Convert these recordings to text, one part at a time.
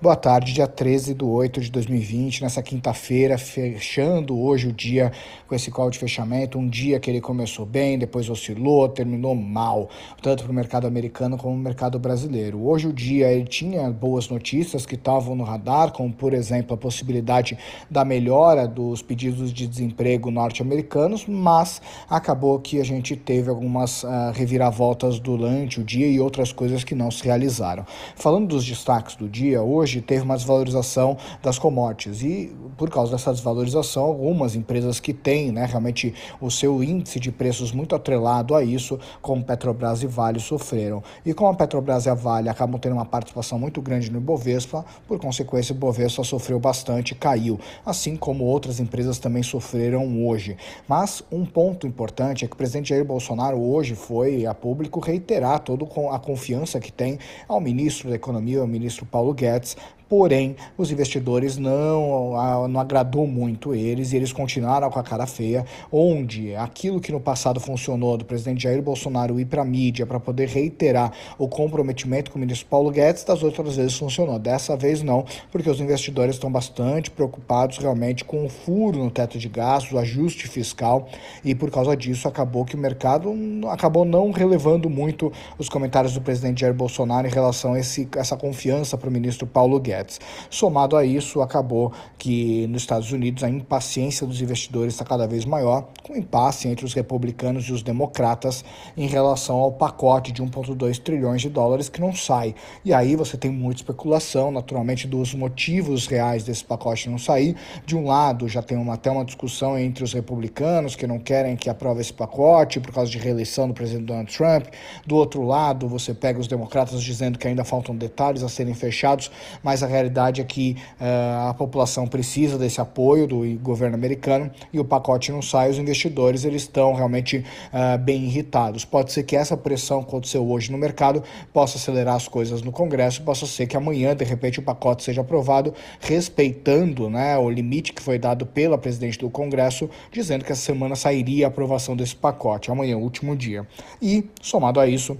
Boa tarde, dia 13 de 8 de 2020, nessa quinta-feira, fechando hoje o dia com esse call de fechamento, um dia que ele começou bem, depois oscilou, terminou mal, tanto para o mercado americano como o mercado brasileiro. Hoje o dia ele tinha boas notícias que estavam no radar, como por exemplo a possibilidade da melhora dos pedidos de desemprego norte-americanos, mas acabou que a gente teve algumas uh, reviravoltas durante o dia e outras coisas que não se realizaram. Falando dos destaques do dia, hoje teve uma desvalorização das commodities e por causa dessa desvalorização, algumas empresas que têm né, realmente o seu índice de preços muito atrelado a isso, como Petrobras e Vale, sofreram. E como a Petrobras e a Vale acabam tendo uma participação muito grande no Ibovespa, por consequência, o Ibovespa sofreu bastante, caiu, assim como outras empresas também sofreram hoje. Mas um ponto importante é que o presidente Jair Bolsonaro hoje foi a público reiterar toda a confiança que tem ao ministro da Economia, ao ministro Paulo Guedes, That's. Porém os investidores não, não agradou muito eles e eles continuaram com a cara feia, onde aquilo que no passado funcionou do presidente Jair Bolsonaro ir para a mídia para poder reiterar o comprometimento com o ministro Paulo Guedes, das outras vezes funcionou. Dessa vez não, porque os investidores estão bastante preocupados realmente com o furo no teto de gastos, o ajuste fiscal, e por causa disso acabou que o mercado acabou não relevando muito os comentários do presidente Jair Bolsonaro em relação a esse, essa confiança para o ministro Paulo Guedes. Somado a isso, acabou que nos Estados Unidos a impaciência dos investidores está cada vez maior, com impasse entre os republicanos e os democratas em relação ao pacote de 1,2 trilhões de dólares que não sai. E aí você tem muita especulação, naturalmente, dos motivos reais desse pacote não sair. De um lado, já tem uma, até uma discussão entre os republicanos que não querem que aprove esse pacote por causa de reeleição do presidente Donald Trump. Do outro lado, você pega os democratas dizendo que ainda faltam detalhes a serem fechados, mas a realidade é que uh, a população precisa desse apoio do governo americano e o pacote não sai, os investidores eles estão realmente uh, bem irritados. Pode ser que essa pressão que aconteceu hoje no mercado possa acelerar as coisas no Congresso, possa ser que amanhã, de repente, o pacote seja aprovado, respeitando né, o limite que foi dado pela presidente do Congresso, dizendo que essa semana sairia a aprovação desse pacote, amanhã, último dia. E, somado a isso,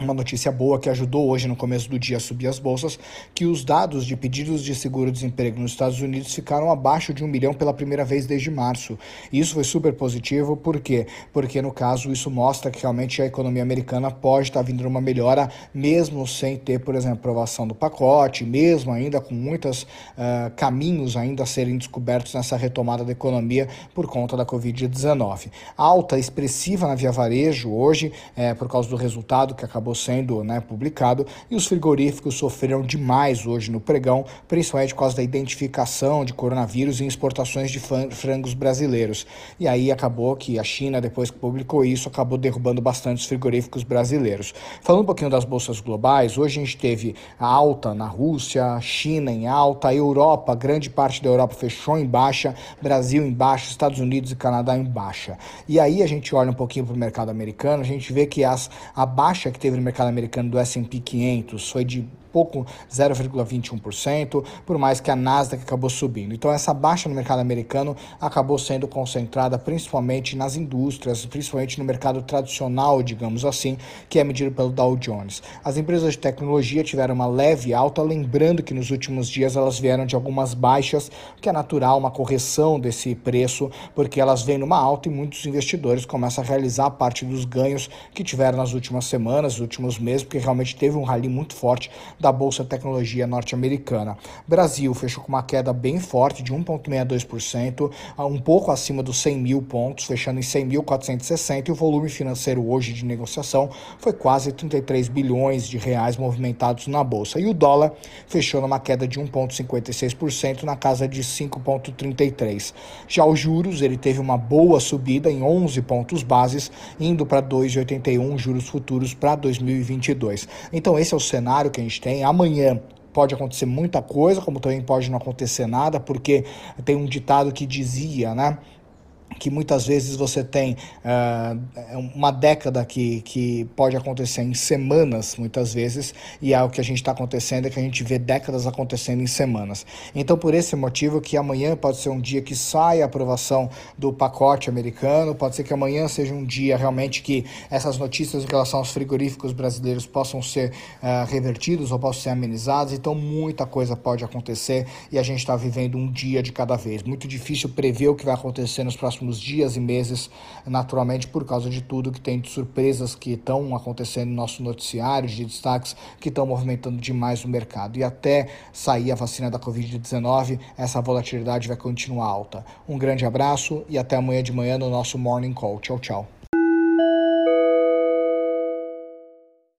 uma notícia boa que ajudou hoje no começo do dia a subir as bolsas, que os dados de pedidos de seguro-desemprego nos Estados Unidos ficaram abaixo de um milhão pela primeira vez desde março. E isso foi super positivo, por quê? Porque, no caso, isso mostra que realmente a economia americana pode estar vindo uma melhora, mesmo sem ter, por exemplo, aprovação do pacote, mesmo ainda com muitos uh, caminhos ainda a serem descobertos nessa retomada da economia por conta da Covid-19. Alta expressiva na via varejo hoje, é, por causa do resultado que acabou acabou sendo né, publicado, e os frigoríficos sofreram demais hoje no pregão, principalmente por causa da identificação de coronavírus em exportações de frangos brasileiros. E aí acabou que a China, depois que publicou isso, acabou derrubando bastante os frigoríficos brasileiros. Falando um pouquinho das bolsas globais, hoje a gente teve a alta na Rússia, China em alta, Europa, grande parte da Europa fechou em baixa, Brasil em baixa, Estados Unidos e Canadá em baixa. E aí a gente olha um pouquinho para o mercado americano, a gente vê que as, a baixa que teve no mercado americano do S&P 500 foi de pouco 0,21%, por mais que a Nasdaq acabou subindo. Então essa baixa no mercado americano acabou sendo concentrada principalmente nas indústrias, principalmente no mercado tradicional, digamos assim, que é medido pelo Dow Jones. As empresas de tecnologia tiveram uma leve alta, lembrando que nos últimos dias elas vieram de algumas baixas, que é natural uma correção desse preço, porque elas vêm numa alta e muitos investidores começam a realizar parte dos ganhos que tiveram nas últimas semanas, nos últimos meses, porque realmente teve um rally muito forte da Bolsa Tecnologia norte-americana. Brasil fechou com uma queda bem forte de 1,62%, um pouco acima dos 100 mil pontos, fechando em 100.460 e o volume financeiro hoje de negociação foi quase 33 bilhões de reais movimentados na Bolsa. E o dólar fechou numa queda de 1,56% na casa de 5,33. Já os juros, ele teve uma boa subida em 11 pontos bases, indo para 2,81 juros futuros para 2022. Então esse é o cenário que a gente tem Amanhã pode acontecer muita coisa, como também pode não acontecer nada, porque tem um ditado que dizia, né? Que muitas vezes você tem uh, uma década que, que pode acontecer em semanas, muitas vezes, e é o que a gente está acontecendo, é que a gente vê décadas acontecendo em semanas. Então, por esse motivo, que amanhã pode ser um dia que sai a aprovação do pacote americano, pode ser que amanhã seja um dia realmente que essas notícias em relação aos frigoríficos brasileiros possam ser uh, revertidos ou possam ser amenizados, então muita coisa pode acontecer e a gente está vivendo um dia de cada vez. Muito difícil prever o que vai acontecer nos próximos próximos dias e meses, naturalmente por causa de tudo que tem de surpresas que estão acontecendo no nosso noticiário, de destaques que estão movimentando demais o mercado. E até sair a vacina da Covid-19, essa volatilidade vai continuar alta. Um grande abraço e até amanhã de manhã no nosso Morning Call. Tchau, tchau.